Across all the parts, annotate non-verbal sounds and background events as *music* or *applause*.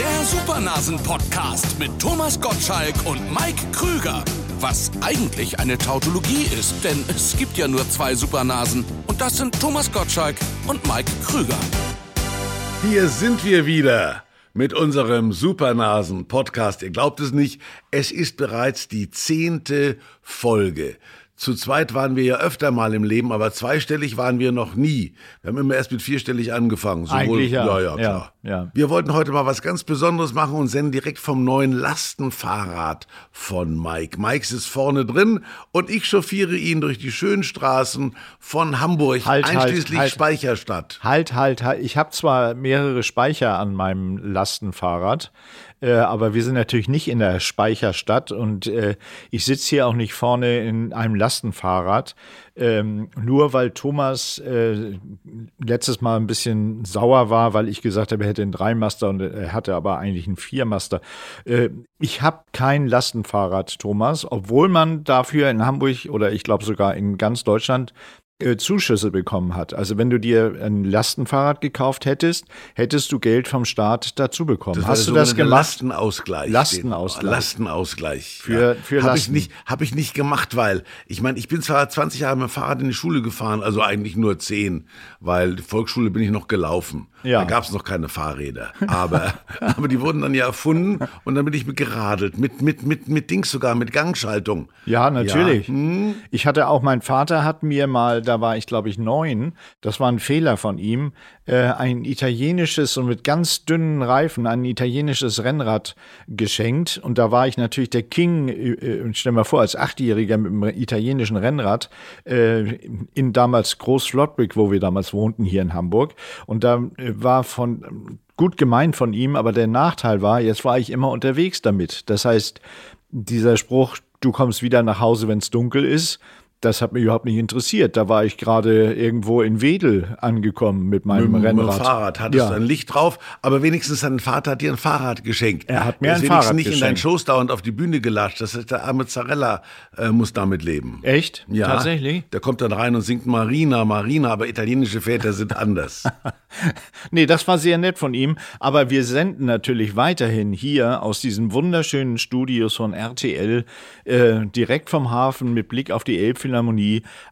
Der Supernasen-Podcast mit Thomas Gottschalk und Mike Krüger. Was eigentlich eine Tautologie ist, denn es gibt ja nur zwei Supernasen. Und das sind Thomas Gottschalk und Mike Krüger. Hier sind wir wieder mit unserem Supernasen-Podcast. Ihr glaubt es nicht, es ist bereits die zehnte Folge. Zu zweit waren wir ja öfter mal im Leben, aber zweistellig waren wir noch nie. Wir haben immer erst mit vierstellig angefangen. Sowohl, Eigentlich ja. Ja, ja, klar. Ja, ja. Wir wollten heute mal was ganz Besonderes machen und senden direkt vom neuen Lastenfahrrad von Mike. Mike ist vorne drin und ich chauffiere ihn durch die schönen Straßen von Hamburg, halt, halt einschließlich halt, Speicherstadt. Halt, halt, halt. Ich habe zwar mehrere Speicher an meinem Lastenfahrrad, äh, aber wir sind natürlich nicht in der Speicherstadt und äh, ich sitze hier auch nicht vorne in einem Lastenfahrrad. Ähm, nur weil Thomas äh, letztes Mal ein bisschen sauer war, weil ich gesagt habe, er hätte einen Dreimaster und er hatte aber eigentlich einen Viermaster. Äh, ich habe kein Lastenfahrrad, Thomas, obwohl man dafür in Hamburg oder ich glaube sogar in ganz Deutschland äh, Zuschüsse bekommen hat. Also wenn du dir ein Lastenfahrrad gekauft hättest, hättest du Geld vom Staat dazu bekommen. Das Hast du das gemacht? Lastenausgleich. Lastenausgleich. Lastenausgleich. Für, ja. für Habe ich nicht, habe ich nicht gemacht, weil ich meine, ich bin zwar 20 Jahre mit dem Fahrrad in die Schule gefahren, also eigentlich nur 10, weil die Volksschule bin ich noch gelaufen. Ja. Da gab es noch keine Fahrräder. Aber, *laughs* aber die wurden dann ja erfunden und dann bin ich mit geradelt, mit, mit, mit, mit Dings sogar, mit Gangschaltung. Ja, natürlich. Ja. Hm. Ich hatte auch, mein Vater hat mir mal, da war ich glaube ich neun, das war ein Fehler von ihm, äh, ein italienisches und mit ganz dünnen Reifen, ein italienisches Rennrad geschenkt. Und da war ich natürlich der King, äh, stell mal vor, als Achtjähriger mit einem italienischen Rennrad äh, in damals Groß-Flottbek, wo wir damals wohnten, hier in Hamburg. Und da äh, war von gut gemeint von ihm, aber der Nachteil war, jetzt war ich immer unterwegs damit. Das heißt, dieser Spruch, du kommst wieder nach Hause, wenn es dunkel ist, das hat mich überhaupt nicht interessiert. Da war ich gerade irgendwo in Wedel angekommen mit meinem mit, Rennrad. Mit dem Fahrrad hattest ja. du ein Licht drauf, aber wenigstens dein Vater hat dir ein Fahrrad geschenkt. Er hat mir ein Fahrrad nicht geschenkt. in deinen Schoß dauernd auf die Bühne gelatscht. Das ist der arme Zarella äh, muss damit leben. Echt? Ja. Tatsächlich? Der kommt dann rein und singt Marina, Marina, aber italienische Väter sind anders. *laughs* nee, das war sehr nett von ihm, aber wir senden natürlich weiterhin hier aus diesen wunderschönen Studios von RTL äh, direkt vom Hafen mit Blick auf die Elbphilharmonie.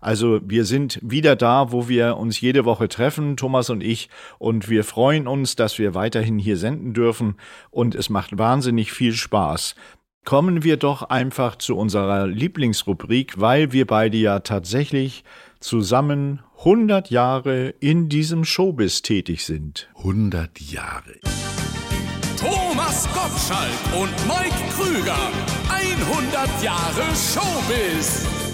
Also wir sind wieder da, wo wir uns jede Woche treffen, Thomas und ich, und wir freuen uns, dass wir weiterhin hier senden dürfen und es macht wahnsinnig viel Spaß. Kommen wir doch einfach zu unserer Lieblingsrubrik, weil wir beide ja tatsächlich zusammen 100 Jahre in diesem Showbiz tätig sind. 100 Jahre. Thomas Gottschalk und Mike Krüger. 100 Jahre Showbiz.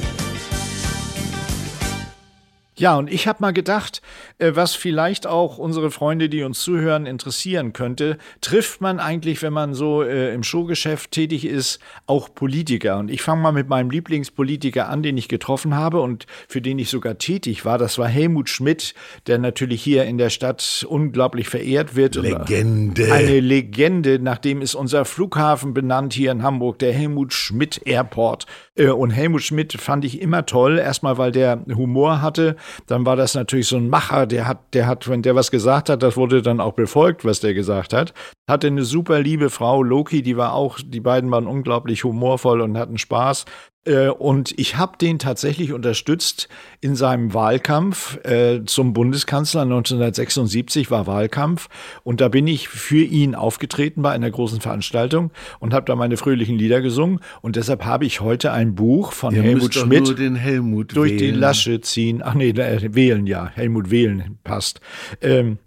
Ja, und ich habe mal gedacht, äh, was vielleicht auch unsere Freunde, die uns zuhören, interessieren könnte, trifft man eigentlich, wenn man so äh, im Showgeschäft tätig ist, auch Politiker? Und ich fange mal mit meinem Lieblingspolitiker an, den ich getroffen habe und für den ich sogar tätig war. Das war Helmut Schmidt, der natürlich hier in der Stadt unglaublich verehrt wird. Legende. Eine Legende, nachdem ist unser Flughafen benannt hier in Hamburg, der Helmut Schmidt Airport. Äh, und Helmut Schmidt fand ich immer toll, erstmal weil der Humor hatte dann war das natürlich so ein Macher, der hat, der hat, wenn der was gesagt hat, das wurde dann auch befolgt, was der gesagt hat. Hatte eine super liebe Frau, Loki, die war auch, die beiden waren unglaublich humorvoll und hatten Spaß. Äh, und ich habe den tatsächlich unterstützt in seinem Wahlkampf äh, zum Bundeskanzler. 1976 war Wahlkampf und da bin ich für ihn aufgetreten bei einer großen Veranstaltung und habe da meine fröhlichen Lieder gesungen. Und deshalb habe ich heute ein Buch von Ihr Helmut Schmidt den Helmut durch wählen. die Lasche ziehen. Ach nee, äh, wählen ja, Helmut wählen passt. Ähm,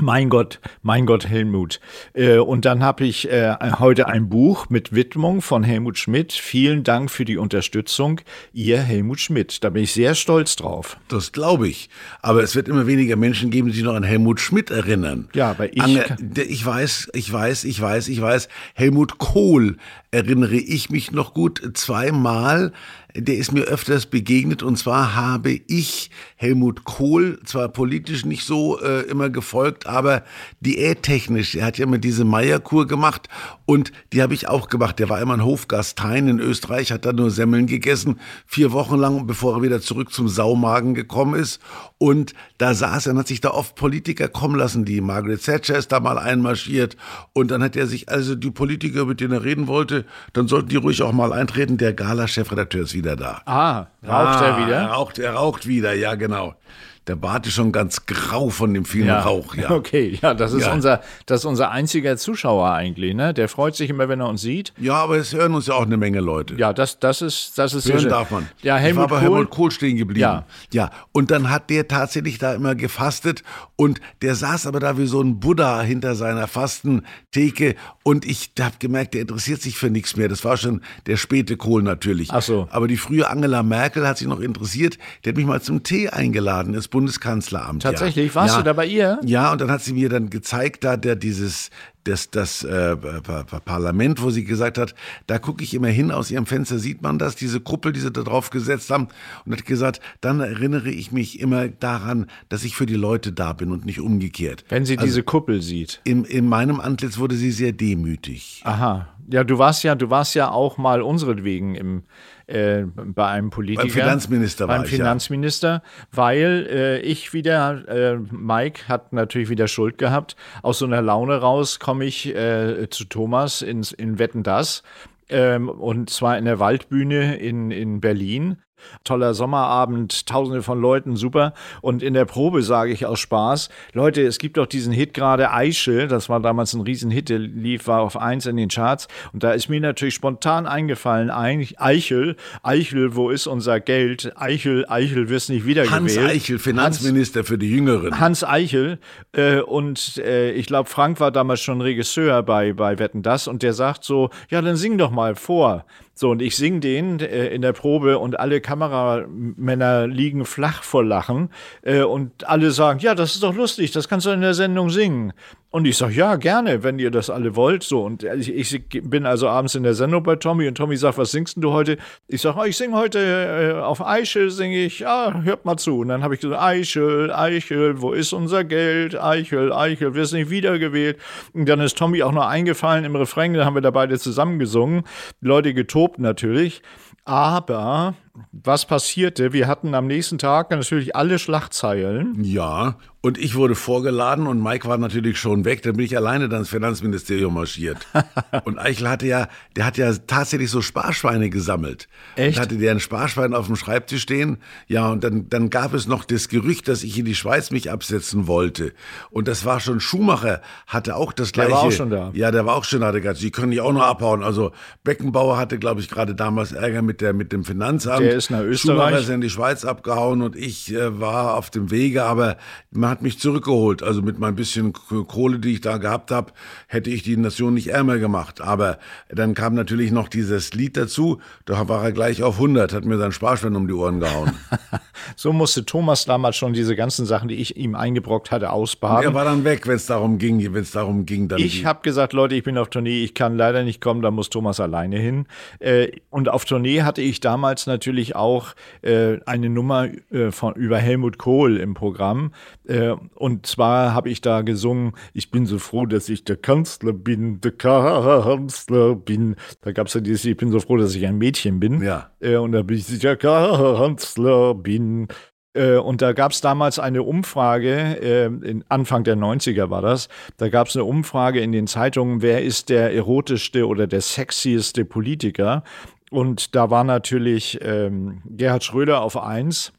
mein Gott, mein Gott, Helmut. Äh, und dann habe ich äh, heute ein Buch mit Widmung von Helmut Schmidt. Vielen Dank für die Unterstützung, ihr Helmut Schmidt. Da bin ich sehr stolz drauf. Das glaube ich. Aber es wird immer weniger Menschen geben, die sich noch an Helmut Schmidt erinnern. Ja, aber ich. Ange ich weiß, ich weiß, ich weiß, ich weiß. Helmut Kohl erinnere ich mich noch gut zweimal der ist mir öfters begegnet und zwar habe ich Helmut Kohl zwar politisch nicht so äh, immer gefolgt, aber diättechnisch, er hat ja immer diese Meierkur gemacht und die habe ich auch gemacht. Der war immer ein Hofgastein in Österreich, hat da nur Semmeln gegessen, vier Wochen lang, bevor er wieder zurück zum Saumagen gekommen ist und da saß er und hat sich da oft Politiker kommen lassen, die Margaret Thatcher ist da mal einmarschiert und dann hat er sich also die Politiker, mit denen er reden wollte, dann sollten die ruhig auch mal eintreten. Der Gala-Chefredakteur ist wieder da. Ah, raucht ah, er wieder? Er raucht, er raucht wieder, ja genau. Der Bart ist schon ganz grau von dem vielen ja. Rauch. Ja. *laughs* Okay, ja, das ist, ja. Unser, das ist unser einziger Zuschauer eigentlich. Ne? Der freut sich immer, wenn er uns sieht. Ja, aber es hören uns ja auch eine Menge Leute. Ja, das, das ist das ist Hören darf man. Ja, Helmut ich war bei Kohl. Helmut Kohl stehen geblieben. Ja. ja, und dann hat der tatsächlich da immer gefastet und der saß aber da wie so ein Buddha hinter seiner Fastentheke und ich habe gemerkt, der interessiert sich für nichts mehr. Das war schon der späte Kohl natürlich. Ach so. Aber die frühe Angela Merkel hat sich noch interessiert. Der hat mich mal zum Tee eingeladen, das Bundeskanzleramt. Tatsächlich, warst ja. du da bei ihr? Ja, und dann hat sie mir dann gezeigt, da der dieses das, das äh, Parlament, wo sie gesagt hat, da gucke ich immer hin, aus ihrem Fenster sieht man das, diese Kuppel, die sie da drauf gesetzt haben, und hat gesagt, dann erinnere ich mich immer daran, dass ich für die Leute da bin und nicht umgekehrt. Wenn sie also, diese Kuppel sieht. In, in meinem Antlitz wurde sie sehr demütig. Aha. Ja, du warst ja, du warst ja auch mal unseretwegen im äh, bei einem Politiker. Beim Finanzminister beim war ich, Finanzminister, ja. weil äh, ich wieder, äh, Mike hat natürlich wieder Schuld gehabt. Aus so einer Laune raus komme ich äh, zu Thomas ins, in Wetten das. Ähm, und zwar in der Waldbühne in, in Berlin. Toller Sommerabend, tausende von Leuten, super. Und in der Probe sage ich aus Spaß, Leute, es gibt doch diesen Hit gerade Eichel, das war damals ein Riesenhit, der lief, war auf eins in den Charts. Und da ist mir natürlich spontan eingefallen, Eichel, Eichel, wo ist unser Geld? Eichel, Eichel wirst nicht wiedergewählt. Hans Eichel, Finanzminister Hans, für die Jüngeren. Hans Eichel. Äh, und äh, ich glaube, Frank war damals schon Regisseur bei, bei Wetten Das und der sagt so, ja, dann sing doch mal vor. So, und ich singe den äh, in der Probe und alle Kameramänner liegen flach vor Lachen äh, und alle sagen, ja, das ist doch lustig, das kannst du in der Sendung singen. Und ich sage, ja, gerne, wenn ihr das alle wollt. So, und ich, ich, bin also abends in der Sendung bei Tommy und Tommy sagt, was singst du heute? Ich sage, oh, ich singe heute äh, auf Eichel, singe ich, ja, hört mal zu. Und dann habe ich gesagt, Eichel, Eichel, wo ist unser Geld? Eichel, Eichel, wirst nicht wiedergewählt. Und dann ist Tommy auch noch eingefallen im Refrain, dann haben wir da beide zusammen gesungen. Die Leute getobt natürlich. Aber was passierte? Wir hatten am nächsten Tag natürlich alle Schlagzeilen. Ja, und ich wurde vorgeladen und Mike war natürlich schon weg. Dann bin ich alleine dann ins Finanzministerium marschiert. *laughs* und Eichel hatte ja, der hat ja tatsächlich so Sparschweine gesammelt. Echt? Und hatte der ein Sparschwein auf dem Schreibtisch stehen. Ja, und dann, dann gab es noch das Gerücht, dass ich in die Schweiz mich absetzen wollte. Und das war schon Schumacher, hatte auch das gleiche. Der war auch schon da. Ja, der war auch schon da. Der Sie können nicht auch noch abhauen. Also Beckenbauer hatte, glaube ich, gerade damals Ärger mit, der, mit dem Finanzamt. Der ist nach Österreich. Schumacher ist in die Schweiz abgehauen und ich äh, war auf dem Wege, aber man hat mich zurückgeholt. Also mit mein bisschen Kohle, die ich da gehabt habe, hätte ich die Nation nicht ärmer gemacht. Aber dann kam natürlich noch dieses Lied dazu. Da war er gleich auf 100, hat mir sein Sparschwein um die Ohren gehauen. *laughs* so musste Thomas damals schon diese ganzen Sachen, die ich ihm eingebrockt hatte, ausbaden. er war dann weg, wenn es darum ging, wenn es darum ging. Dann ich habe gesagt, Leute, ich bin auf Tournee, ich kann leider nicht kommen, da muss Thomas alleine hin. Äh, und auf Tournee hatte ich damals natürlich auch äh, eine Nummer äh, von über Helmut Kohl im Programm. Und zwar habe ich da gesungen, ich bin so froh, dass ich der Kanzler bin, der Kanzler bin. Da gab es ja dieses, ich bin so froh, dass ich ein Mädchen bin. Ja. Und da bin ich der Kanzler bin. Und da gab es damals eine Umfrage, Anfang der 90er war das, da gab es eine Umfrage in den Zeitungen, wer ist der erotischste oder der sexieste Politiker. Und da war natürlich ähm, Gerhard Schröder auf eins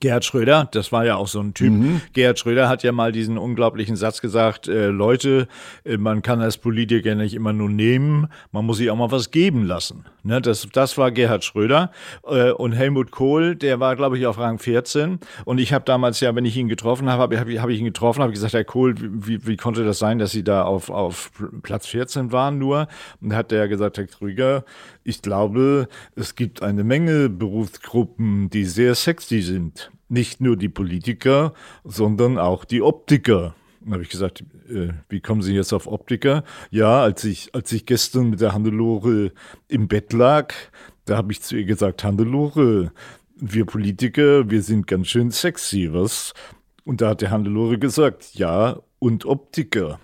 Gerhard Schröder, das war ja auch so ein Typ. Mhm. Gerhard Schröder hat ja mal diesen unglaublichen Satz gesagt, äh, Leute, äh, man kann als Politiker nicht immer nur nehmen, man muss sich auch mal was geben lassen. Ne, das, das war Gerhard Schröder. Äh, und Helmut Kohl, der war, glaube ich, auf Rang 14. Und ich habe damals ja, wenn ich ihn getroffen habe, habe hab ich ihn getroffen, habe gesagt, Herr Kohl, wie, wie konnte das sein, dass Sie da auf, auf Platz 14 waren nur? Und hat der gesagt, Herr Krüger, ich glaube, es gibt eine Menge Berufsgruppen, die sehr sexy sind. Nicht nur die Politiker, sondern auch die Optiker. Dann habe ich gesagt, äh, wie kommen Sie jetzt auf Optiker? Ja, als ich, als ich gestern mit der Hannelore im Bett lag, da habe ich zu ihr gesagt, Hannelore, wir Politiker, wir sind ganz schön sexy, was? Und da hat der Hannelore gesagt, ja, und Optiker.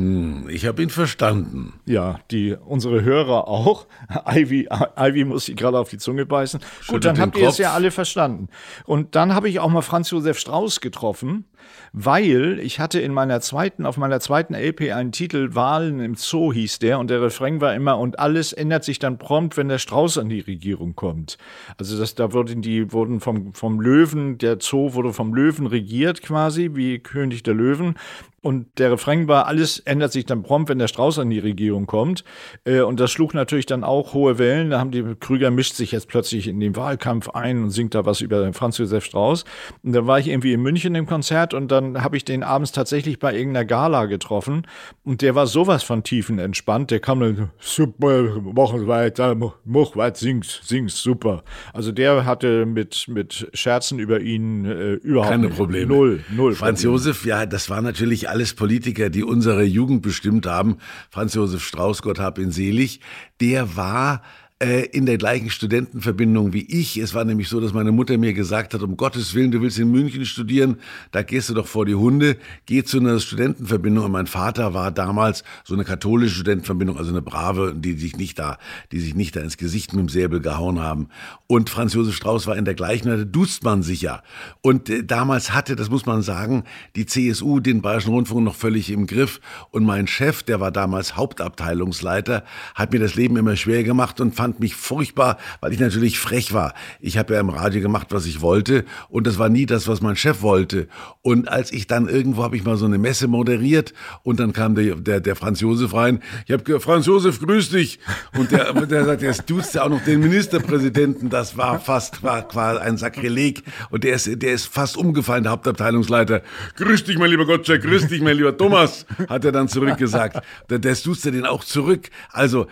Hm, ich habe ihn verstanden. Ja, die, unsere Hörer auch. *laughs* Ivy, Ivy muss sich gerade auf die Zunge beißen. Schüttet Gut, dann habt ihr es ja alle verstanden. Und dann habe ich auch mal Franz Josef Strauß getroffen weil ich hatte in meiner zweiten, auf meiner zweiten LP einen Titel, Wahlen im Zoo hieß der, und der Refrain war immer, und alles ändert sich dann prompt, wenn der Strauß an die Regierung kommt. Also das, da wurden die, wurden vom, vom Löwen, der Zoo wurde vom Löwen regiert quasi, wie König der Löwen. Und der Refrain war, alles ändert sich dann prompt, wenn der Strauß an die Regierung kommt. Äh, und das schlug natürlich dann auch hohe Wellen. Da haben die Krüger mischt sich jetzt plötzlich in den Wahlkampf ein und singt da was über Franz Josef Strauß. Und da war ich irgendwie in München im Konzert und dann habe ich den abends tatsächlich bei irgendeiner Gala getroffen. Und der war sowas von tiefenentspannt. Der kam dann, super, mach weiter, mach weiter, sing's, sing's, super. Also der hatte mit, mit Scherzen über ihn äh, überhaupt keine Probleme. Null, null. Franz Probleme. Josef, ja, das war natürlich alles Politiker, die unsere Jugend bestimmt haben. Franz Josef Strauß, Gott hab ihn selig, der war in der gleichen Studentenverbindung wie ich. Es war nämlich so, dass meine Mutter mir gesagt hat, um Gottes Willen, du willst in München studieren, da gehst du doch vor die Hunde, geh zu einer Studentenverbindung. Und mein Vater war damals so eine katholische Studentenverbindung, also eine brave, die sich nicht da, die sich nicht da ins Gesicht mit dem Säbel gehauen haben. Und Franz Josef Strauß war in der gleichen, da duzt man sich ja. Und äh, damals hatte, das muss man sagen, die CSU den Bayerischen Rundfunk noch völlig im Griff. Und mein Chef, der war damals Hauptabteilungsleiter, hat mir das Leben immer schwer gemacht und fand fand mich furchtbar, weil ich natürlich frech war. Ich habe ja im Radio gemacht, was ich wollte und das war nie das, was mein Chef wollte. Und als ich dann irgendwo habe ich mal so eine Messe moderiert und dann kam der, der, der Franz Josef rein. Ich habe Franz Josef, grüß dich. Und der, *laughs* der sagt, jetzt tust ja auch noch den Ministerpräsidenten. Das war fast war, war ein Sakrileg. Und der ist, der ist fast umgefallen, der Hauptabteilungsleiter. Grüß dich, mein lieber Gottschalk, grüß dich, mein lieber Thomas, hat er dann zurückgesagt. Der, der tust den auch zurück. Also,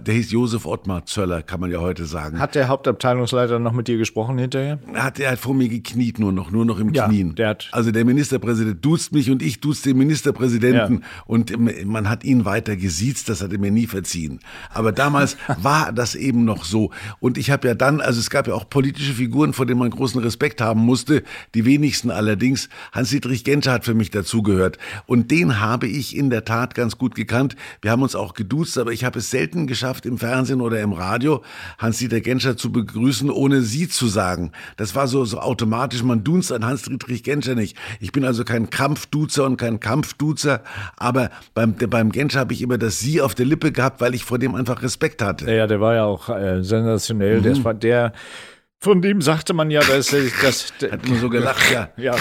der hieß Josef Ottmar Zöll. Zöller, kann man ja heute sagen. Hat der Hauptabteilungsleiter noch mit dir gesprochen hinterher? Hat, er hat vor mir gekniet nur noch, nur noch im ja, Knien. Der hat also der Ministerpräsident duzt mich und ich duzt den Ministerpräsidenten ja. und man hat ihn weiter gesiezt, das hat er mir nie verziehen. Aber damals *laughs* war das eben noch so. Und ich habe ja dann, also es gab ja auch politische Figuren, vor denen man großen Respekt haben musste, die wenigsten allerdings. Hans-Dietrich Genscher hat für mich dazugehört. Und den habe ich in der Tat ganz gut gekannt. Wir haben uns auch geduzt, aber ich habe es selten geschafft, im Fernsehen oder im Radio Radio Hans-Dieter Genscher zu begrüßen, ohne Sie zu sagen. Das war so, so automatisch. Man dunst an Hans-Dietrich Genscher nicht. Ich bin also kein Krampfduzer und kein Kampfduzer, aber beim, beim Genscher habe ich immer das Sie auf der Lippe gehabt, weil ich vor dem einfach Respekt hatte. Ja, der war ja auch äh, sensationell. Mhm. Der, der von dem sagte man ja, dass das. Hat man so gelacht, ja. ja.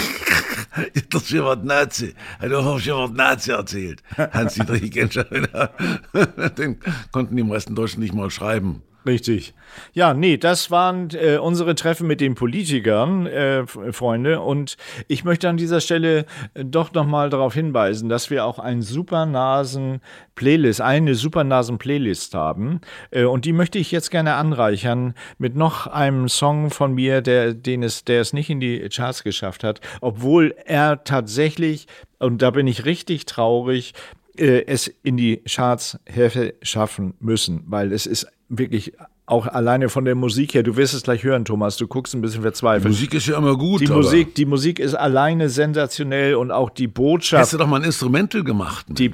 Das schon was Nazi. Hat auch schon was Nazi erzählt. Hans-Dietrich Genscher. *laughs* Den konnten die meisten Deutschen nicht mal schreiben. Richtig. Ja, nee, das waren äh, unsere Treffen mit den Politikern, äh, Freunde. Und ich möchte an dieser Stelle äh, doch nochmal darauf hinweisen, dass wir auch einen Supernasen-Playlist, eine Supernasen-Playlist haben. Äh, und die möchte ich jetzt gerne anreichern mit noch einem Song von mir, der, den es, der es nicht in die Charts geschafft hat, obwohl er tatsächlich, und da bin ich richtig traurig, äh, es in die Charts hätte schaffen müssen, weil es ist wirklich auch alleine von der Musik her, du wirst es gleich hören, Thomas, du guckst ein bisschen verzweifelt. Die Musik ist ja immer gut. Die, Musik, die Musik ist alleine sensationell und auch die Botschaft. Hast du doch mal ein Instrumental gemacht? Die,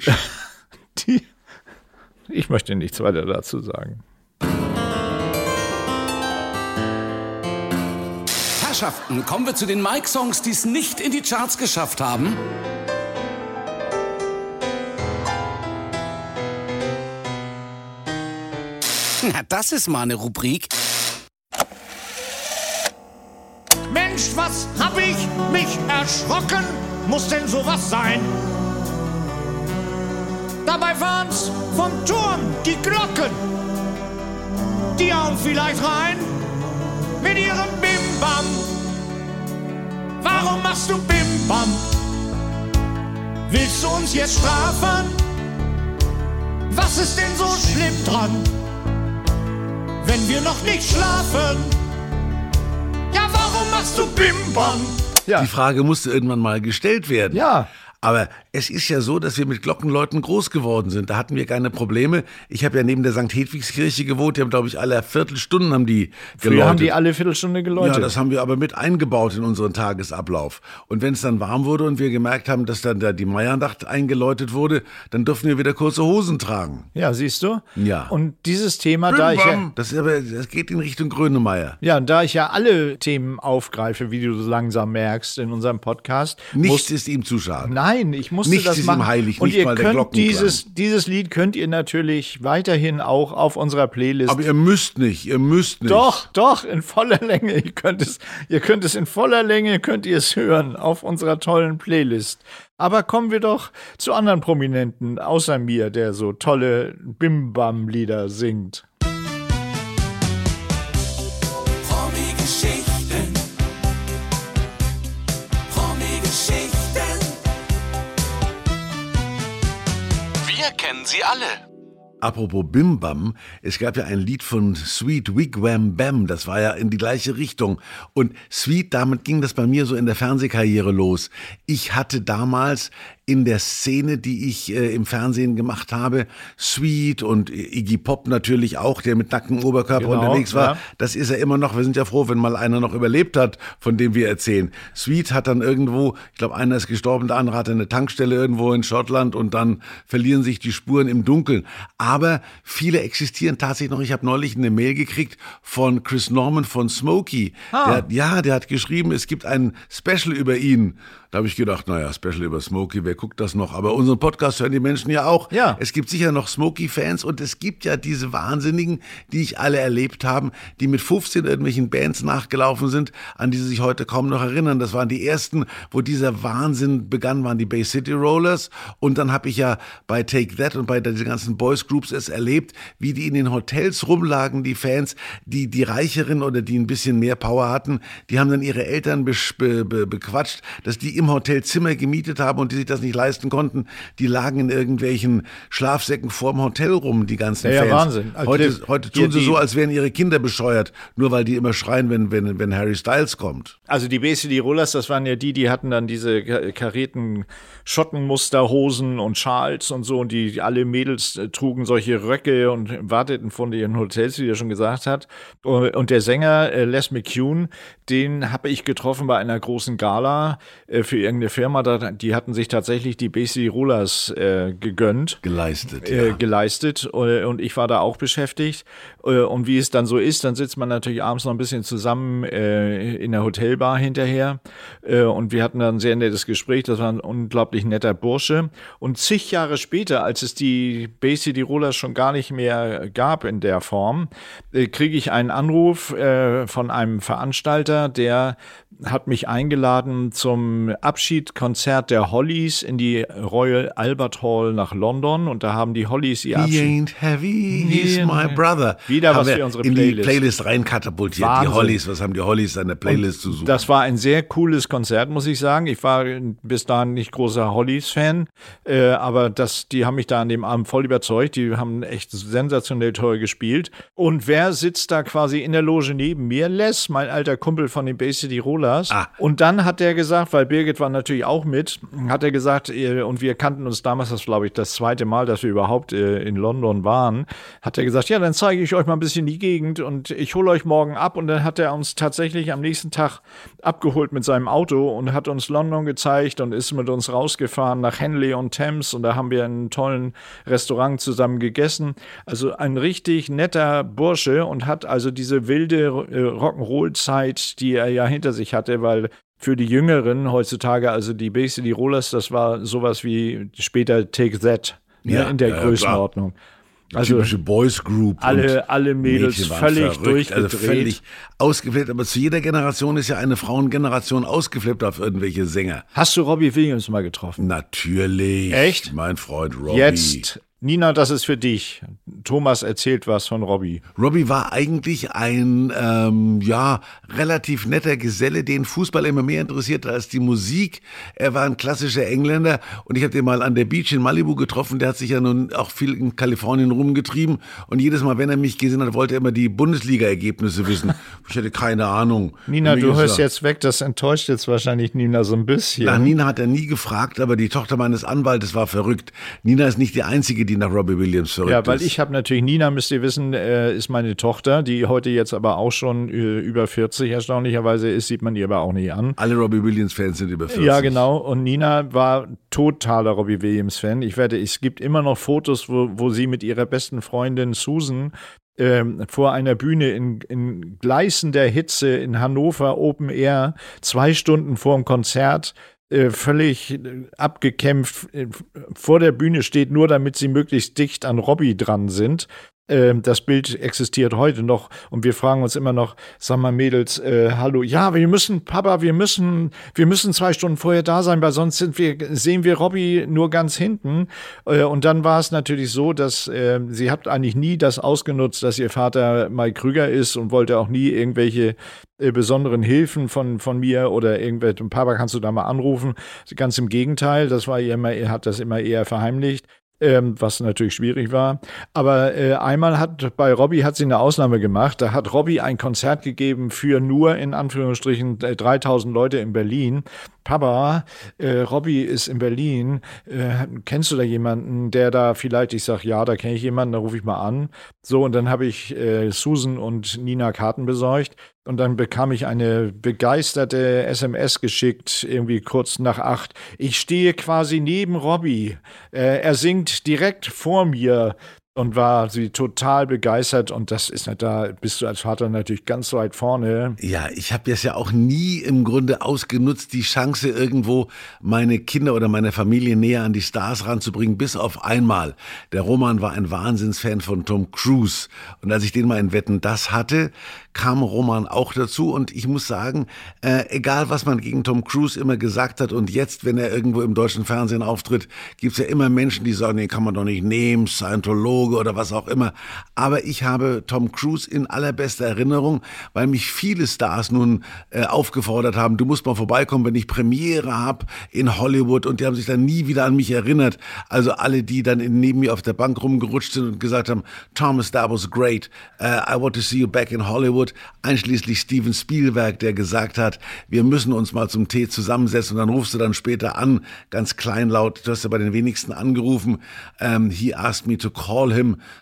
*laughs* die, ich möchte nichts weiter dazu sagen. Herrschaften, kommen wir zu den Mike-Songs, die es nicht in die Charts geschafft haben. *laughs* Na, das ist mal eine Rubrik. Mensch, was hab ich mich erschrocken? Muss denn sowas sein? Dabei waren's vom Turm die Glocken. Die hauen vielleicht rein mit ihrem Bim-Bam. Warum machst du Bim-Bam? Willst du uns jetzt strafen? Was ist denn so schlimm dran? Wenn wir noch nicht schlafen. Ja, warum machst du Bimbam? Ja. Die Frage musste irgendwann mal gestellt werden. Ja. Aber es ist ja so, dass wir mit Glockenleuten groß geworden sind. Da hatten wir keine Probleme. Ich habe ja neben der St. Hedwigskirche gewohnt. Die haben, glaube ich, alle Viertelstunden haben die geläutet. Früher haben die alle Viertelstunde geläutet. Ja, das haben wir aber mit eingebaut in unseren Tagesablauf. Und wenn es dann warm wurde und wir gemerkt haben, dass dann da die Meiernacht eingeläutet wurde, dann durften wir wieder kurze Hosen tragen. Ja, siehst du? Ja. Und dieses Thema, Bim, da ich ja, das, aber, das geht in Richtung Grönemeyer. Ja, da ich ja alle Themen aufgreife, wie du so langsam merkst in unserem Podcast. Nichts muss, ist ihm zu schade. Nein, ich musste Nichts das machen. Heilig, und nicht ihr mal könnt dieses, dieses Lied könnt ihr natürlich weiterhin auch auf unserer Playlist. Aber ihr müsst nicht, ihr müsst nicht. Doch, doch, in voller Länge. Ihr könnt es, ihr könnt es in voller Länge, könnt ihr es hören auf unserer tollen Playlist. Aber kommen wir doch zu anderen Prominenten, außer mir, der so tolle Bim-Bam-Lieder singt. Wir kennen sie alle. Apropos Bim Bam, es gab ja ein Lied von Sweet Wigwam Bam, das war ja in die gleiche Richtung. Und Sweet, damit ging das bei mir so in der Fernsehkarriere los. Ich hatte damals in der Szene, die ich äh, im Fernsehen gemacht habe, Sweet und Iggy Pop natürlich auch, der mit nacktem Oberkörper genau, unterwegs war. Ja. Das ist er immer noch. Wir sind ja froh, wenn mal einer noch überlebt hat, von dem wir erzählen. Sweet hat dann irgendwo, ich glaube, einer ist gestorben, der andere hatte eine Tankstelle irgendwo in Schottland und dann verlieren sich die Spuren im Dunkeln. Aber viele existieren tatsächlich noch. Ich habe neulich eine Mail gekriegt von Chris Norman von Smokey. Ah. Der, ja, der hat geschrieben, es gibt ein Special über ihn. Da habe ich gedacht, naja, Special über Smokey, wer guckt das noch? Aber unseren Podcast hören die Menschen ja auch. Ja. Es gibt sicher noch Smokey-Fans und es gibt ja diese Wahnsinnigen, die ich alle erlebt haben, die mit 15 irgendwelchen Bands nachgelaufen sind, an die sie sich heute kaum noch erinnern. Das waren die ersten, wo dieser Wahnsinn begann, waren die Bay City Rollers. Und dann habe ich ja bei Take That und bei diesen ganzen Boys Groups es erlebt, wie die in den Hotels rumlagen, die Fans, die, die Reicheren oder die ein bisschen mehr Power hatten, die haben dann ihre Eltern be, be, be, bequatscht, dass die im Hotel Zimmer gemietet haben und die sich das nicht leisten konnten, die lagen in irgendwelchen Schlafsäcken vorm Hotel rum, die ganzen ja, Fans. Ja, Wahnsinn. Also heute, heute tun sie so, als wären ihre Kinder bescheuert, nur weil die immer schreien, wenn, wenn, wenn Harry Styles kommt. Also die BCD Rollers, das waren ja die, die hatten dann diese karierten Schottenmusterhosen und Schals und so und die alle Mädels äh, trugen solche Röcke und warteten von ihren Hotels, wie er schon gesagt hat. Und der Sänger äh, Les McCune, den habe ich getroffen bei einer großen Gala äh, für irgendeine Firma. Die hatten sich tatsächlich die BCD Rollers gegönnt. Geleistet, ja. Geleistet und ich war da auch beschäftigt. Und wie es dann so ist, dann sitzt man natürlich abends noch ein bisschen zusammen in der Hotelbar hinterher. Und wir hatten dann ein sehr nettes Gespräch. Das war ein unglaublich netter Bursche. Und zig Jahre später, als es die Basie Tiroler schon gar nicht mehr gab in der Form, kriege ich einen Anruf von einem Veranstalter, der hat mich eingeladen zum Abschiedskonzert der Hollies in die Royal Albert Hall nach London und da haben die Hollies ihr Abschied. He ain't heavy, he's my brother. Wieder was für unsere Playlist. In die Playlist reinkatapultiert. Die Hollies, was haben die Hollies an der Playlist zu suchen? Das war ein sehr cooles Konzert, muss ich sagen. Ich war bis dahin nicht großer Hollies-Fan, äh, aber das, die haben mich da an dem Abend voll überzeugt. Die haben echt sensationell toll gespielt. Und wer sitzt da quasi in der Loge neben mir? Les, mein alter Kumpel von den Bay City Roller Dollars. Ah. Und dann hat er gesagt, weil Birgit war natürlich auch mit, hat er gesagt, und wir kannten uns damals, das glaube ich das zweite Mal, dass wir überhaupt äh, in London waren, hat er gesagt, ja, dann zeige ich euch mal ein bisschen die Gegend und ich hole euch morgen ab. Und dann hat er uns tatsächlich am nächsten Tag abgeholt mit seinem Auto und hat uns London gezeigt und ist mit uns rausgefahren nach Henley und Thames und da haben wir in einem tollen Restaurant zusammen gegessen. Also ein richtig netter Bursche und hat also diese wilde äh, Rock'n'Roll-Zeit, die er ja hinter sich hatte, weil für die Jüngeren heutzutage, also die Base, die Rollers, das war sowas wie später Take That ne, ja, in der ja, Größenordnung. Also typische Boys Group. Alle, alle Mädels völlig verrückt, durchgedreht. Also völlig ausgeflippt. Aber zu jeder Generation ist ja eine Frauengeneration ausgeflippt auf irgendwelche Sänger. Hast du Robbie Williams mal getroffen? Natürlich. Echt? Mein Freund Robbie. Jetzt Nina, das ist für dich. Thomas erzählt was von Robbie. Robbie war eigentlich ein, ähm, ja, relativ netter Geselle, den Fußball immer mehr interessiert als die Musik. Er war ein klassischer Engländer und ich habe den mal an der Beach in Malibu getroffen. Der hat sich ja nun auch viel in Kalifornien rumgetrieben und jedes Mal, wenn er mich gesehen hat, wollte er immer die Bundesliga-Ergebnisse wissen. *laughs* Ich hatte keine Ahnung. Nina, du hörst jetzt weg, das enttäuscht jetzt wahrscheinlich Nina so ein bisschen. Nach Nina hat er nie gefragt, aber die Tochter meines Anwaltes war verrückt. Nina ist nicht die einzige, die nach Robbie Williams verrückt ist. Ja, weil ich habe natürlich, Nina, müsst ihr wissen, äh, ist meine Tochter, die heute jetzt aber auch schon äh, über 40 erstaunlicherweise ist, sieht man ihr aber auch nicht an. Alle Robbie Williams-Fans sind über 40. Ja, genau. Und Nina war totaler Robbie Williams-Fan. Ich werde, es gibt immer noch Fotos, wo, wo sie mit ihrer besten Freundin Susan ähm, vor einer Bühne in, in gleißender Hitze in Hannover Open Air, zwei Stunden vor dem Konzert, völlig äh, abgekämpft äh, vor der Bühne steht, nur damit sie möglichst dicht an Robbie dran sind. Ähm, das Bild existiert heute noch und wir fragen uns immer noch, sag mal Mädels, äh, hallo, ja, wir müssen, Papa, wir müssen, wir müssen zwei Stunden vorher da sein, weil sonst sind wir, sehen wir Robbie nur ganz hinten. Äh, und dann war es natürlich so, dass äh, sie hat eigentlich nie das ausgenutzt, dass ihr Vater Mike Krüger ist und wollte auch nie irgendwelche äh, besonderen Hilfen von, von mir oder irgendwelche, Papa, kannst du da mal anrufen? Ganz im Gegenteil, das war ihr immer, er hat das immer eher verheimlicht ähm, was natürlich schwierig war. Aber äh, einmal hat bei Robbie hat sie eine Ausnahme gemacht. Da hat Robbie ein Konzert gegeben für nur in Anführungsstrichen 3000 Leute in Berlin. Papa, äh, Robbie ist in Berlin. Äh, kennst du da jemanden, der da vielleicht? Ich sag ja, da kenne ich jemanden. Da rufe ich mal an. So und dann habe ich äh, Susan und Nina Karten besorgt. Und dann bekam ich eine begeisterte SMS geschickt, irgendwie kurz nach acht. Ich stehe quasi neben Robbie. Äh, er singt direkt vor mir und war sie total begeistert und das ist da bist du als Vater natürlich ganz weit vorne. Ja, ich habe jetzt ja auch nie im Grunde ausgenutzt, die Chance irgendwo meine Kinder oder meine Familie näher an die Stars ranzubringen, bis auf einmal. Der Roman war ein Wahnsinnsfan von Tom Cruise und als ich den mal in Wetten das hatte, kam Roman auch dazu und ich muss sagen, äh, egal was man gegen Tom Cruise immer gesagt hat und jetzt, wenn er irgendwo im deutschen Fernsehen auftritt, gibt's ja immer Menschen, die sagen, den kann man doch nicht nehmen, Scientologe oder was auch immer. Aber ich habe Tom Cruise in allerbester Erinnerung, weil mich viele Stars nun äh, aufgefordert haben, du musst mal vorbeikommen, wenn ich Premiere hab in Hollywood und die haben sich dann nie wieder an mich erinnert. Also alle, die dann neben mir auf der Bank rumgerutscht sind und gesagt haben, Thomas, that was great. Uh, I want to see you back in Hollywood. Hollywood, einschließlich Steven Spielberg, der gesagt hat, wir müssen uns mal zum Tee zusammensetzen und dann rufst du dann später an, ganz kleinlaut, du hast ja bei den wenigsten angerufen, um, ähm, he asked me to call him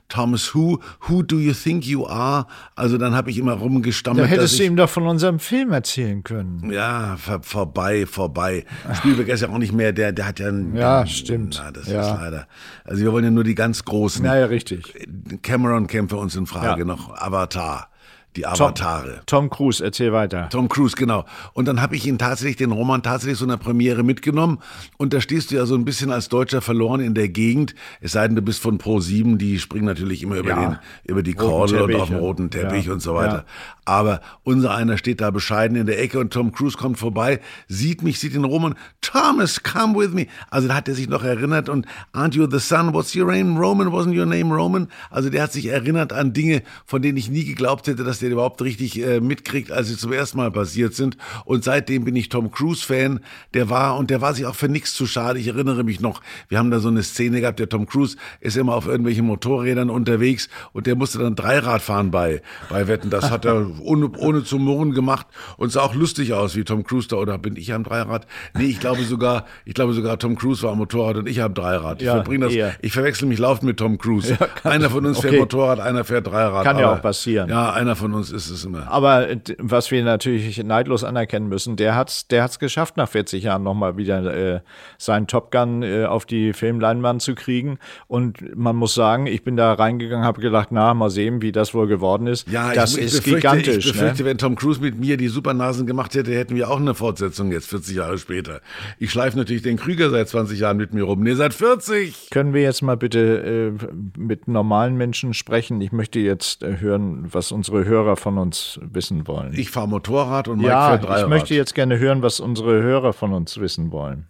Thomas Who, who do you think you are? Also dann habe ich immer rumgestammelt. Da hättest du ihm doch von unserem Film erzählen können. Ja, vor, vorbei, vorbei. Spielberg ist ja auch nicht mehr der, der hat ja einen, Ja, den, stimmt. Na, das ja. ist leider. Also wir wollen ja nur die ganz großen. Naja, richtig. Cameron kämpft für uns in Frage, ja. noch Avatar die Avatare. Tom, Tom, Cruise, erzähl weiter. Tom Cruise, genau. Und dann habe ich ihn tatsächlich, den Roman tatsächlich so einer Premiere mitgenommen. Und da stehst du ja so ein bisschen als Deutscher verloren in der Gegend. Es sei denn, du bist von Pro 7, die springen natürlich immer über, ja. den, über die Kordel und auf dem roten Teppich ja. und so weiter. Ja. Aber unser einer steht da bescheiden in der Ecke und Tom Cruise kommt vorbei, sieht mich, sieht den Roman. Thomas, come with me. Also da hat er sich noch erinnert und Aren't you the son? What's your name? Roman? Wasn't your name Roman? Also der hat sich erinnert an Dinge, von denen ich nie geglaubt hätte, dass der überhaupt richtig äh, mitkriegt, als sie zum ersten Mal passiert sind. Und seitdem bin ich Tom Cruise-Fan. Der war, und der war sich auch für nichts zu schade. Ich erinnere mich noch, wir haben da so eine Szene gehabt, der Tom Cruise ist immer auf irgendwelchen Motorrädern unterwegs und der musste dann Dreirad fahren bei, bei Wetten. Das hat er *laughs* ohne, ohne zu murren gemacht und sah auch lustig aus, wie Tom Cruise da, oder bin ich am Dreirad? Nee, ich glaube sogar, ich glaube sogar Tom Cruise war am Motorrad und ich am Dreirad. Ich, ja, das, ich verwechsel mich laufend mit Tom Cruise. Ja, einer von uns *laughs* okay. fährt Motorrad, einer fährt Dreirad. Kann ja auch passieren. Ja, einer von uns ist es immer. Aber was wir natürlich neidlos anerkennen müssen, der hat's, der hat's geschafft, nach 40 Jahren nochmal wieder äh, seinen Top Gun äh, auf die Filmleinwand zu kriegen. Und man muss sagen, ich bin da reingegangen, habe gedacht, na, mal sehen, wie das wohl geworden ist. Ja, das ich, ist befürchte, gigantisch. Ich befürchte, ne? wenn Tom Cruise mit mir die Supernasen gemacht hätte, hätten wir auch eine Fortsetzung jetzt 40 Jahre später. Ich schleife natürlich den Krüger seit 20 Jahren mit mir rum. Nee, seit 40. Können wir jetzt mal bitte äh, mit normalen Menschen sprechen? Ich möchte jetzt äh, hören, was unsere Hörer von uns wissen wollen. Ich fahre Motorrad und Mike ja, fährt Dreirad. Ich möchte jetzt gerne hören, was unsere Hörer von uns wissen wollen.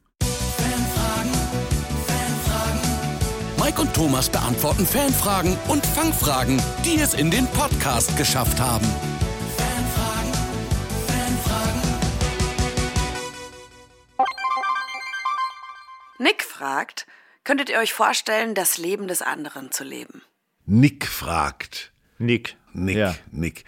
Mike und Thomas beantworten Fanfragen und Fangfragen, die es in den Podcast geschafft haben. Fanfragen, Fanfragen. Nick fragt, könntet ihr euch vorstellen, das Leben des anderen zu leben? Nick fragt. Nick. Nick, Ja. Nick.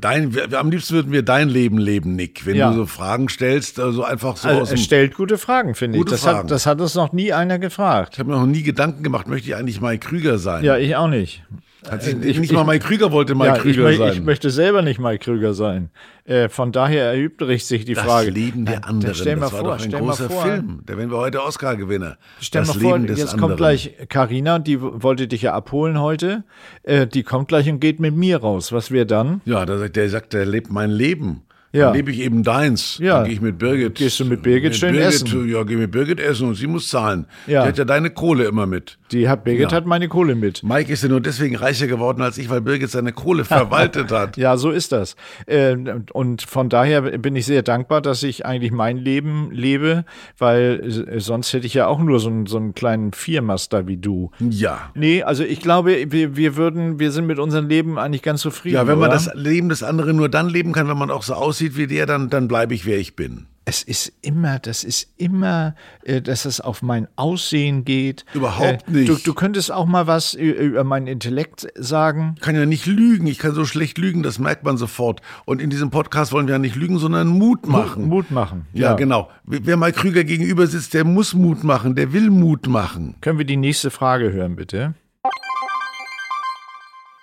Dein, wir, am liebsten würden wir dein Leben leben, Nick. Wenn Ja. du so Fragen stellst, also einfach so Also, aus er stellt gute Fragen, finde ich. Das Fragen. hat, das hat uns noch nie einer gefragt. Ich habe mir noch nie Gedanken gemacht, möchte ich eigentlich Mike Krüger sein? Ja, ich auch nicht. Hat sich, ich- nicht mal Mike Krüger wollte Mike ja, ich, Krüger mö- sein. ich möchte selber nicht Mike Krüger sein. Äh, von daher erübrigt sich die das Frage. Leben der anderen, Stell mal das war vor, doch ein großer vor, Film. Da wären wir heute Oscar-Gewinner. Stell das mal vor, Leben des jetzt anderen. kommt gleich Karina, die wollte dich ja abholen heute. Äh, die kommt gleich und geht mit mir raus. Was wir dann? Ja, der sagt, der sagt, der lebt mein Leben. Ja. Dann lebe ich eben deins. Ja. Dann gehe ich mit Birgit. Gehst du mit Birgit schön essen? Ja, geh mit Birgit essen und sie muss zahlen. Ja. Die hat ja deine Kohle immer mit. Die hat Birgit Ja. hat meine Kohle mit. Mike ist ja nur deswegen reicher geworden als ich, weil Birgit seine Kohle verwaltet *laughs* hat. Ja, so ist das. Äh, und von daher bin ich sehr dankbar, dass ich eigentlich mein Leben lebe, weil sonst hätte ich ja auch nur so einen, so einen kleinen Viermaster wie du. Ja. Nee, also ich glaube, wir, wir würden, wir sind mit unserem Leben eigentlich ganz zufrieden. Ja, wenn man oder? das Leben des anderen nur dann leben kann, wenn man auch so aussieht wie der, dann, dann bleibe ich, wer ich bin. Es ist immer, das ist immer, äh, dass es auf mein Aussehen geht. Überhaupt Äh, nicht. Du, du könntest auch mal was über meinen Intellekt sagen. Ich kann ja nicht lügen. Ich kann so schlecht lügen, das merkt man sofort. Und in diesem Podcast wollen wir ja nicht lügen, sondern Mut machen. Mut machen. Ja, genau. Wer mal Krüger gegenüber sitzt, der muss Mut machen, der will Mut machen. Können wir die nächste Frage hören, bitte?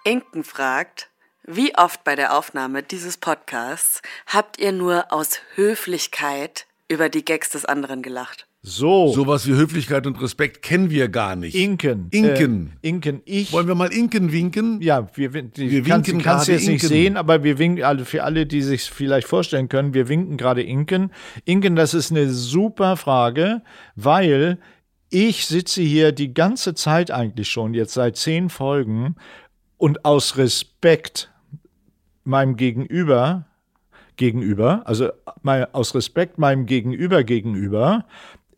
Inken fragt, wie oft bei der Aufnahme dieses Podcasts habt ihr nur aus Höflichkeit über die Gags des anderen gelacht? So, Sowas wie Höflichkeit und Respekt kennen wir gar nicht. Inken. Inken. Äh, Inken, ich. Wollen wir mal Inken winken? ja, wir, die Wir kann, winken kannst du jetzt nicht Inken. sehen, aber wir winken, also für alle, die sich vielleicht vorstellen können, wir winken gerade Inken. Inken, das ist eine super Frage, weil ich sitze hier die ganze Zeit eigentlich schon, jetzt seit zehn Folgen, und aus Respekt meinem Gegenüber, gegenüber, also aus Respekt meinem Gegenüber gegenüber,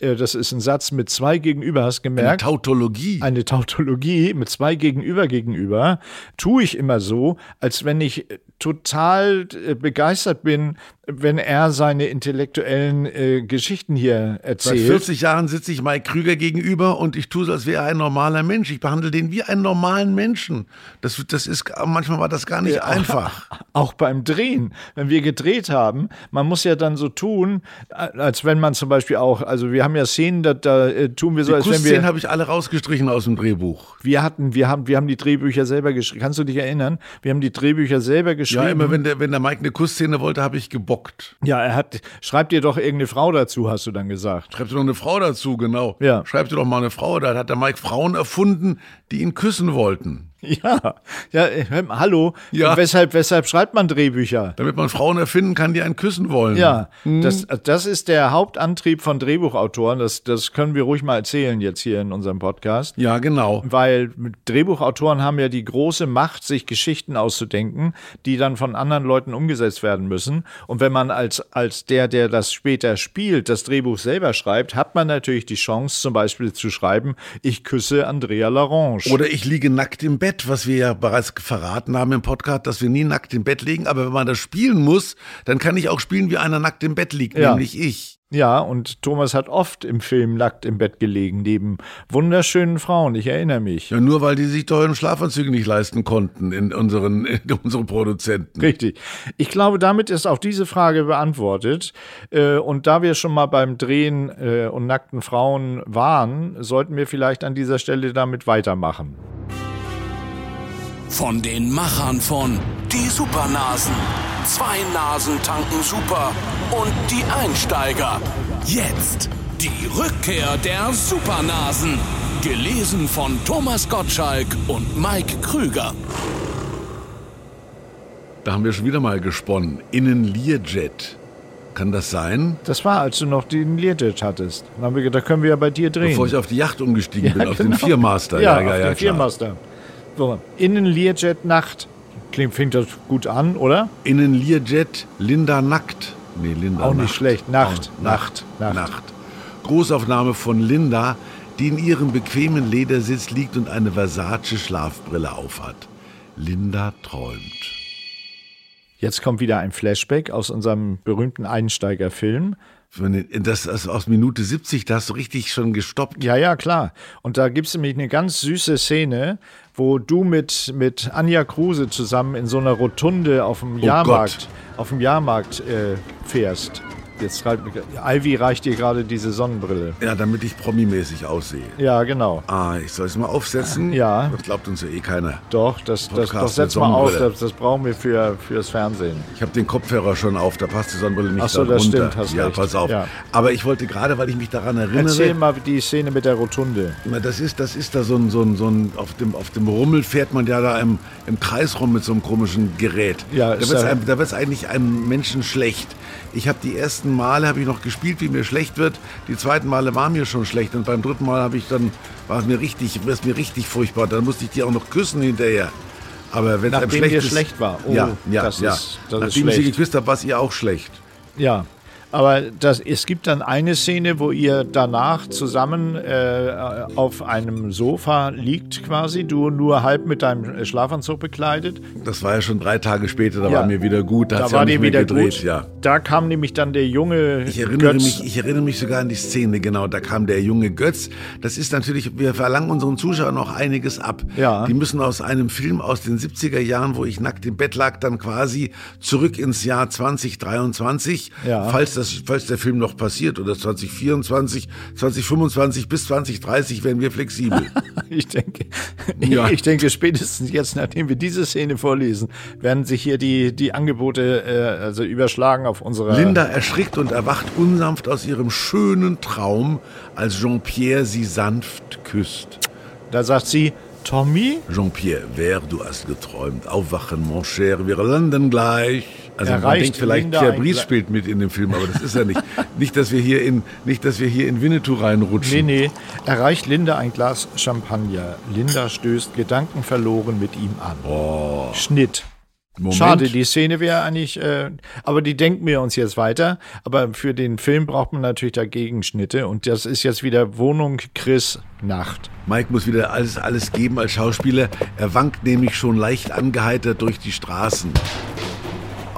äh, das ist ein Satz mit zwei gegenüber, hast Eine gemerkt? Tautologie. eine Tautologie mit zwei Gegenüber gegenüber, tue ich immer so, als wenn ich total äh, begeistert bin, wenn er seine intellektuellen äh, Geschichten hier Seit erzählt. 40 Jahren sitze ich Mike Krüger gegenüber und ich tue es, als wäre er ein normaler Mensch. Ich behandle den wie einen normalen Menschen. Das, das ist, manchmal war das gar nicht einfach. *laughs* Auch beim Drehen, wenn wir gedreht haben, man muss ja dann so tun, äh, als wenn man zum Beispiel auch, also wir haben ja Szenen, da, da äh, tun wir so, Die als wenn wir, habe ich alle rausgestrichen aus dem Drehbuch. wir hatten, wir haben, wir haben die Drehbücher selber geschrieben. Kannst du dich erinnern? Wir haben die Drehbücher selber geschrieben. Ja, immer wenn der, wenn der Mike eine Kussszene wollte, habe ich gebockt. Ja, er hat, schreib dir doch irgendeine Frau dazu, hast du dann gesagt. Schreib dir doch eine Frau dazu, genau. Ja. Schreib dir doch mal eine Frau. Da hat der Mike Frauen erfunden, die ihn küssen wollten. *laughs* Ja, ja, äh, hallo. Ja. Weshalb, weshalb schreibt man Drehbücher? Damit man Frauen erfinden kann, die einen küssen wollen. Ja, Hm. das, das ist der Hauptantrieb von Drehbuchautoren. Das, das können wir ruhig mal erzählen jetzt hier in unserem Podcast. Ja, genau. Weil Drehbuchautoren haben ja die große Macht, sich Geschichten auszudenken, die dann von anderen Leuten umgesetzt werden müssen. Und wenn man als, als der, der das später spielt, das Drehbuch selber schreibt, hat man natürlich die Chance, zum Beispiel zu schreiben, ich küsse Andrea Larange. Oder ich liege nackt im Bett, was wir ja bereits verraten haben im Podcast, dass wir nie nackt im Bett liegen. Aber wenn man das spielen muss, dann kann ich auch spielen, wie einer nackt im Bett liegt, Ja. nämlich ich. Ja, und Thomas hat oft im Film nackt im Bett gelegen, neben wunderschönen Frauen, ich erinnere mich. Ja, nur weil die sich teuren Schlafanzüge nicht leisten konnten in unseren, *laughs* in unseren Produzenten. Richtig. Ich glaube, damit ist auch diese Frage beantwortet. Äh, Und da wir schon mal beim Drehen äh, und nackten Frauen waren, sollten wir vielleicht an dieser Stelle damit weitermachen. Von den Machern von Die Supernasen. Zwei Nasen tanken super. Und die Einsteiger. Jetzt die Rückkehr der Supernasen. Gelesen von Thomas Gottschalk und Mike Krüger. Da haben wir schon wieder mal gesponnen. Innen Learjet. Kann das sein? Das war, als du noch den Learjet hattest. Dann haben wir gedacht, da können wir ja bei dir drehen. Bevor ich auf die Yacht umgestiegen bin, auf den genau. Viermaster. Ja, ja, auf ja, den klar. Viermaster. So, Innen Learjet Nacht. Klingt, fängt das gut an, oder? Innen Learjet, Linda nackt. Nee, Linda Auch nicht Nacht. schlecht. Nacht, Auch Nacht, Nacht. Nacht. Großaufnahme von Linda, die in ihrem bequemen Ledersitz liegt und eine Versace-Schlafbrille aufhat. Linda träumt. Jetzt kommt wieder ein Flashback aus unserem berühmten Einsteigerfilm. Das, das aus Minute 70, da hast du richtig schon gestoppt. Ja, ja, klar. Und da gibt es nämlich eine ganz süße Szene, wo du mit, mit Anja Kruse zusammen in so einer Rotunde auf dem oh Jahrmarkt, auf dem Jahrmarkt äh, fährst. Jetzt reicht, Ivy reicht dir gerade diese Sonnenbrille. Ja, damit ich promimäßig aussehe. Ja, genau. Ah, ich soll es mal aufsetzen? Ja. Das glaubt uns ja eh keiner. Doch, das, das, das setz mal auf. Das, das, brauchen wir für, fürs Fernsehen. Ich habe den Kopfhörer schon auf, da passt die Sonnenbrille nicht Ach so, das runter. stimmt, hast Ja, recht. pass auf. Ja. Aber ich wollte gerade, weil ich mich daran erinnere... Erzähl mal die Szene mit der Rotunde. Das ist, das ist da so ein, so ein, so ein auf, dem, auf dem Rummel fährt man ja da im, im Kreis rum mit so einem komischen Gerät. Ja, da wird es eigentlich einem Menschen schlecht. Ich habe die ersten Male habe ich noch gespielt, wie mir schlecht wird. Die zweiten Male war mir schon schlecht und beim dritten Mal habe ich dann war es mir richtig, war es mir richtig furchtbar. Dann musste ich die auch noch küssen hinterher. Aber wenn es schlecht, ist, schlecht war. Oh, ja, ja, das ja. Ist, das Nachdem ich sie geküsst habe, war es ihr auch schlecht. Ja. Aber das, es gibt dann eine Szene, wo ihr danach zusammen äh, auf einem Sofa liegt quasi, du nur halb mit deinem Schlafanzug bekleidet. Das war ja schon drei Tage später, da ja. war mir wieder gut, da, da war ja dir wieder gedreht, gut. Ja. Da kam nämlich dann der junge ich erinnere Götz. Mich, ich erinnere mich sogar an die Szene, genau, da kam der junge Götz. Das ist natürlich, wir verlangen unseren Zuschauern noch einiges ab. Ja. Die müssen aus einem Film aus den 70er Jahren, wo ich nackt im Bett lag, dann quasi zurück ins Jahr 2023, ja. falls das, falls der Film noch passiert oder 2024, 2025 bis 2030 werden wir flexibel. *laughs* ich denke, *laughs* ja. ich denke spätestens jetzt, nachdem wir diese Szene vorlesen, werden sich hier die, die Angebote äh, also überschlagen auf unsere. Linda erschrickt und erwacht unsanft aus ihrem schönen Traum, als Jean-Pierre sie sanft küsst. Da sagt sie, Tommy? Jean-Pierre, wer, du hast geträumt. Aufwachen, mon cher, wir landen gleich. Also man denkt vielleicht, Pierre Brice spielt mit in dem Film, aber das ist er nicht. *laughs* nicht, dass wir hier in, nicht, dass wir hier in Winnetou reinrutschen. Nee, nee. Erreicht Linda ein Glas Champagner. Linda stößt gedankenverloren mit ihm an. Oh. Schnitt. Moment. Schade, die Szene wäre eigentlich, äh, aber die denken wir uns jetzt weiter. Aber für den Film braucht man natürlich dagegen Schnitte und das ist jetzt wieder Wohnung Chris Nacht. Mike muss wieder alles, alles geben als Schauspieler. Er wankt nämlich schon leicht angeheitert durch die Straßen.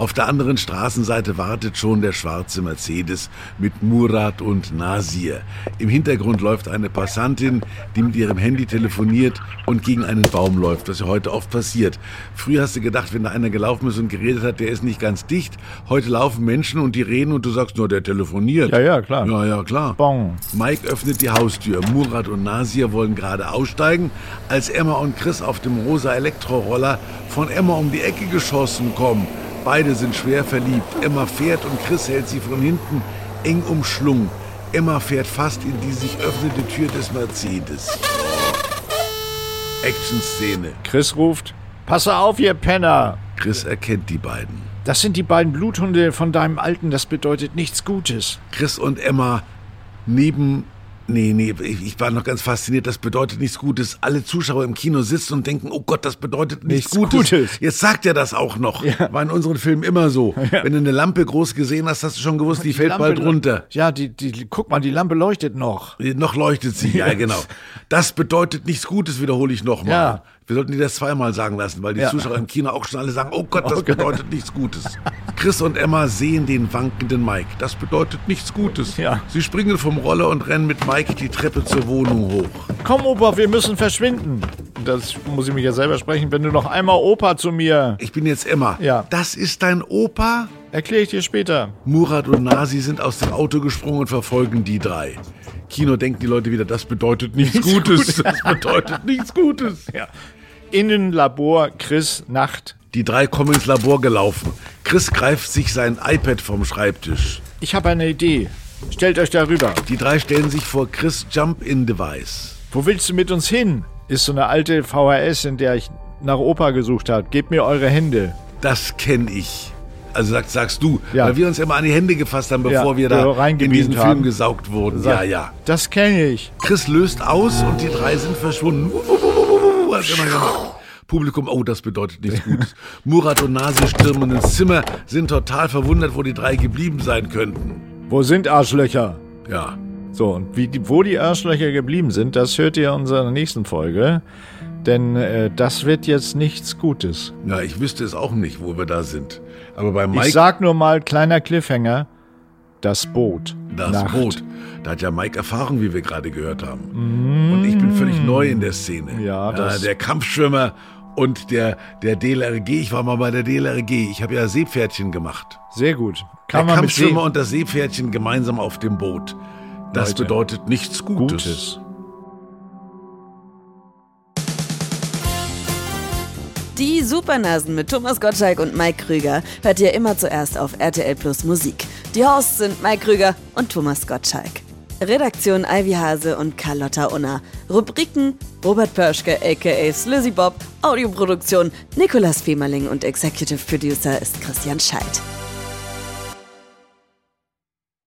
Auf der anderen Straßenseite wartet schon der schwarze Mercedes mit Murat und Nasir. Im Hintergrund läuft eine Passantin, die mit ihrem Handy telefoniert und gegen einen Baum läuft, was ja heute oft passiert. Früher hast du gedacht, wenn da einer gelaufen ist und geredet hat, der ist nicht ganz dicht. Heute laufen Menschen und die reden und du sagst nur, der telefoniert. Ja, ja, klar. Ja, ja, klar. Bon. Mike öffnet die Haustür. Murat und Nasir wollen gerade aussteigen, als Emma und Chris auf dem rosa Elektroroller von Emma um die Ecke geschossen kommen. Beide sind schwer verliebt. Emma fährt und Chris hält sie von hinten eng umschlungen. Emma fährt fast in die sich öffnende Tür des Mercedes. Action-Szene. Chris ruft: Passe auf, ihr Penner! Chris erkennt die beiden. Das sind die beiden Bluthunde von deinem Alten, das bedeutet nichts Gutes. Chris und Emma neben Nee, nee, ich war noch ganz fasziniert. Das bedeutet nichts Gutes. Alle Zuschauer im Kino sitzen und denken, oh Gott, das bedeutet nichts, nichts Gutes. Gutes. Jetzt sagt er das auch noch. Ja. War in unseren Filmen immer so. *laughs* Ja. Wenn du eine Lampe groß gesehen hast, hast du schon gewusst, die, die fällt Lampe, bald runter. Ja, die, die, guck mal, die Lampe leuchtet noch. Noch leuchtet sie, ja, genau. Das bedeutet nichts Gutes, wiederhole ich nochmal. Ja. Wir sollten die das zweimal sagen lassen, weil die ja. Zuschauer im Kino auch schon alle sagen, oh Gott, das okay. bedeutet nichts Gutes. Chris und Emma sehen den wankenden Mike. Das bedeutet nichts Gutes. Ja. Sie springen vom Roller und rennen mit Mike die Treppe zur Wohnung hoch. Komm, Opa, wir müssen verschwinden. Das muss ich mich ja selber sprechen. Wenn du noch einmal Opa zu mir. Ich bin jetzt Emma. Ja. Das ist dein Opa? Erkläre ich dir später. Murat und Nasi sind aus dem Auto gesprungen und verfolgen die drei. Kino denken die Leute wieder, das bedeutet nichts. Gutes. Das bedeutet nichts Gutes. *laughs* Ja. Innenlabor Chris Nacht. Die drei kommen ins Labor gelaufen. Chris greift sich sein iPad vom Schreibtisch. Ich habe eine Idee. Stellt euch darüber. Die drei stellen sich vor Chris Jump-In-Device. Wo willst du mit uns hin? Ist so eine alte VHS, in der ich nach Opa gesucht habe. Gebt mir eure Hände. Das kenne ich. Also sag, sagst du, ja. weil wir uns immer an die Hände gefasst haben, bevor ja, wir da in diesen haben. Film gesaugt wurden. Sag, ja, ja. Das kenne ich. Chris löst aus und die drei sind verschwunden. Publikum, oh, das bedeutet nichts *laughs* Gutes. Murat und Nasi stürmen ins Zimmer, sind total verwundert, wo die drei geblieben sein könnten. Wo sind Arschlöcher? Ja. So, und wie wo die Arschlöcher geblieben sind, das hört ihr in unserer nächsten Folge. Denn äh, das wird jetzt nichts Gutes. Ja, ich wüsste es auch nicht, wo wir da sind. Aber bei Mike. Ich sag nur mal, kleiner Cliffhanger: Das Boot. Das Nacht. Boot. Da hat ja Mike Erfahrung, wie wir gerade gehört haben. Mm. Und ich bin völlig neu in der Szene. Ja, das ja, der Kampfschwimmer und der, der DLRG. Ich war mal bei der DLRG. Ich habe ja Seepferdchen gemacht. Sehr gut. Kann der Kampfschwimmer und das Seepferdchen gemeinsam auf dem Boot. Das Leute. bedeutet nichts Gutes. Gutes. Die Supernasen mit Thomas Gottschalk und Mike Krüger hört ihr immer zuerst auf RTL Plus Musik. Die Hosts sind Mike Krüger und Thomas Gottschalk. Redaktion Ivy Hase und Carlotta Unna. Rubriken Robert Pörschke aka Slizzy Bob. Audioproduktion Nikolas Femerling und Executive Producer ist Christian Scheidt.